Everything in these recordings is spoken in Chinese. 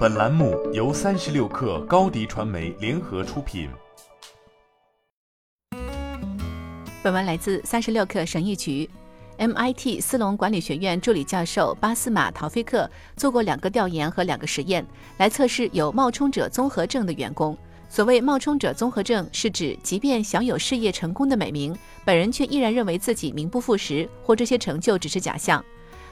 本栏目由三十六氪高低传媒联合出品。本文来自三十六氪神译局。MIT 斯隆管理学院助理教授巴斯马·陶菲克做过两个调研和两个实验，来测试有冒充者综合症的员工。所谓冒充者综合症，是指即便享有事业成功的美名，本人却依然认为自己名不副实，或这些成就只是假象。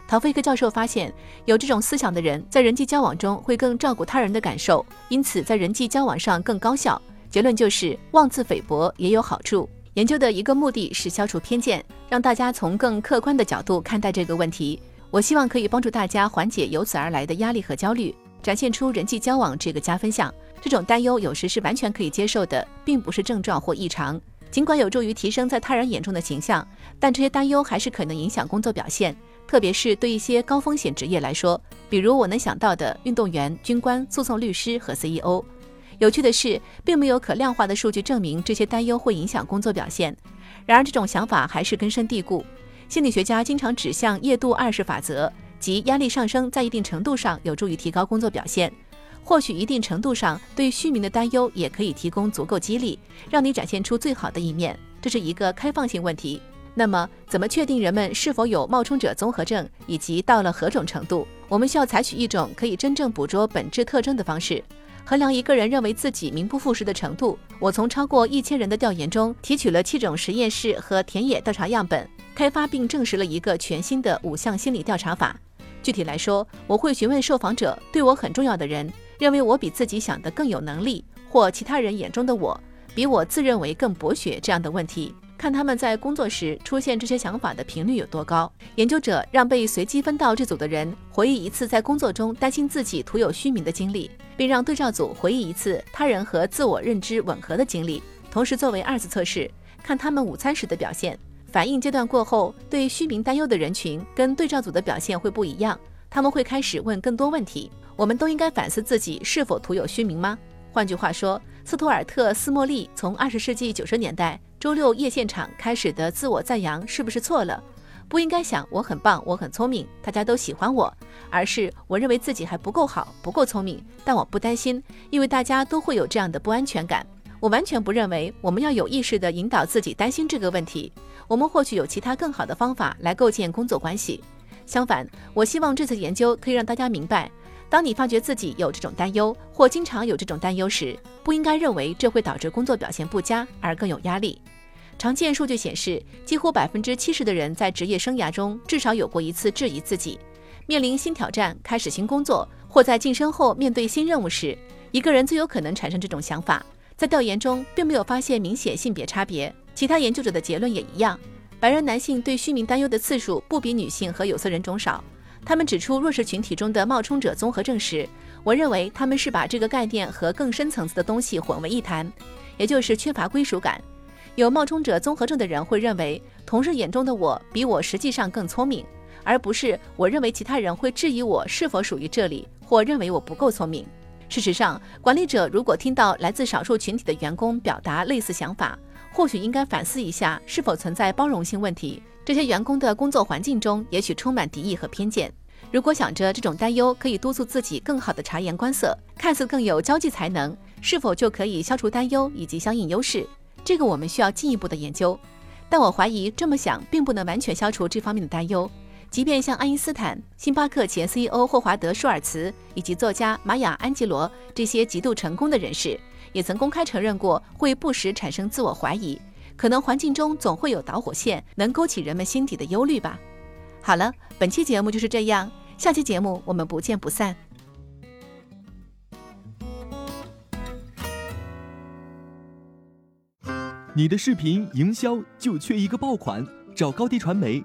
陶菲克教授发现，有这种思想的人在人际交往中会更照顾他人的感受，因此在人际交往上更高效。结论就是妄自菲薄也有好处。研究的一个目的是消除偏见，让大家从更客观的角度看待这个问题。我希望可以帮助大家缓解由此而来的压力和焦虑，展现出人际交往这个加分项。这种担忧有时是完全可以接受的，并不是症状或异常。尽管有助于提升在他人眼中的形象，但这些担忧还是可能影响工作表现，特别是对一些高风险职业来说，比如我能想到的运动员、军官、诉讼律师和 CEO。有趣的是，并没有可量化的数据证明这些担忧会影响工作表现。然而，这种想法还是根深蒂固。心理学家经常指向夜度二式法则，即压力上升在一定程度上有助于提高工作表现。或许一定程度上对虚名的担忧也可以提供足够激励，让你展现出最好的一面。这是一个开放性问题。那么，怎么确定人们是否有冒充者综合症，以及到了何种程度？我们需要采取一种可以真正捕捉本质特征的方式。衡量一个人认为自己名不副实的程度，我从超过一千人的调研中提取了七种实验室和田野调查样本，开发并证实了一个全新的五项心理调查法。具体来说，我会询问受访者对我很重要的人，认为我比自己想的更有能力，或其他人眼中的我比我自认为更博学这样的问题。看他们在工作时出现这些想法的频率有多高。研究者让被随机分到这组的人回忆一次在工作中担心自己徒有虚名的经历，并让对照组回忆一次他人和自我认知吻合的经历。同时，作为二次测试，看他们午餐时的表现。反应阶段过后，对虚名担忧的人群跟对照组的表现会不一样。他们会开始问更多问题。我们都应该反思自己是否徒有虚名吗？换句话说，斯图尔特·斯莫利从二十世纪九十年代。周六夜现场开始的自我赞扬是不是错了？不应该想我很棒，我很聪明，大家都喜欢我，而是我认为自己还不够好，不够聪明，但我不担心，因为大家都会有这样的不安全感。我完全不认为我们要有意识地引导自己担心这个问题。我们或许有其他更好的方法来构建工作关系。相反，我希望这次研究可以让大家明白，当你发觉自己有这种担忧或经常有这种担忧时，不应该认为这会导致工作表现不佳而更有压力。常见数据显示，几乎百分之七十的人在职业生涯中至少有过一次质疑自己。面临新挑战、开始新工作，或在晋升后面对新任务时，一个人最有可能产生这种想法。在调研中，并没有发现明显性别差别。其他研究者的结论也一样：白人男性对虚名担忧的次数不比女性和有色人种少。他们指出弱势群体中的冒充者综合症时，我认为他们是把这个概念和更深层次的东西混为一谈，也就是缺乏归属感。有冒充者综合症的人会认为，同事眼中的我比我实际上更聪明，而不是我认为其他人会质疑我是否属于这里，或认为我不够聪明。事实上，管理者如果听到来自少数群体的员工表达类似想法，或许应该反思一下是否存在包容性问题。这些员工的工作环境中也许充满敌意和偏见。如果想着这种担忧可以督促自己更好的察言观色，看似更有交际才能，是否就可以消除担忧以及相应优势？这个我们需要进一步的研究，但我怀疑这么想并不能完全消除这方面的担忧。即便像爱因斯坦、星巴克前 CEO 霍华德·舒尔茨以及作家玛雅·安吉罗这些极度成功的人士，也曾公开承认过会不时产生自我怀疑。可能环境中总会有导火线，能勾起人们心底的忧虑吧。好了，本期节目就是这样，下期节目我们不见不散。你的视频营销就缺一个爆款，找高低传媒，